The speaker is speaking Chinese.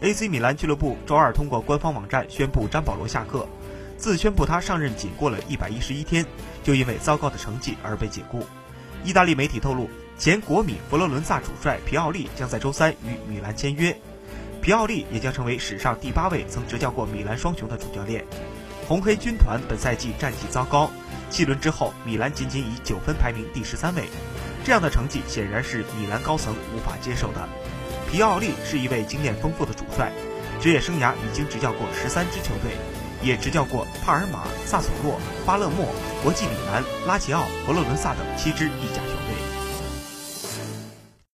AC 米兰俱乐部周二通过官方网站宣布张保罗下课。自宣布他上任仅过了一百一十一天，就因为糟糕的成绩而被解雇。意大利媒体透露，前国米佛罗伦萨主帅皮奥利将在周三与米兰签约，皮奥利也将成为史上第八位曾执教过米兰双雄的主教练。红黑军团本赛季战绩糟糕，七轮之后，米兰仅仅以九分排名第十三位，这样的成绩显然是米兰高层无法接受的。皮奥利是一位经验丰富的主帅，职业生涯已经执教过十三支球队，也执教过帕尔马、萨索洛、巴勒莫、国际米兰、拉齐奥、佛罗伦萨等七支意甲球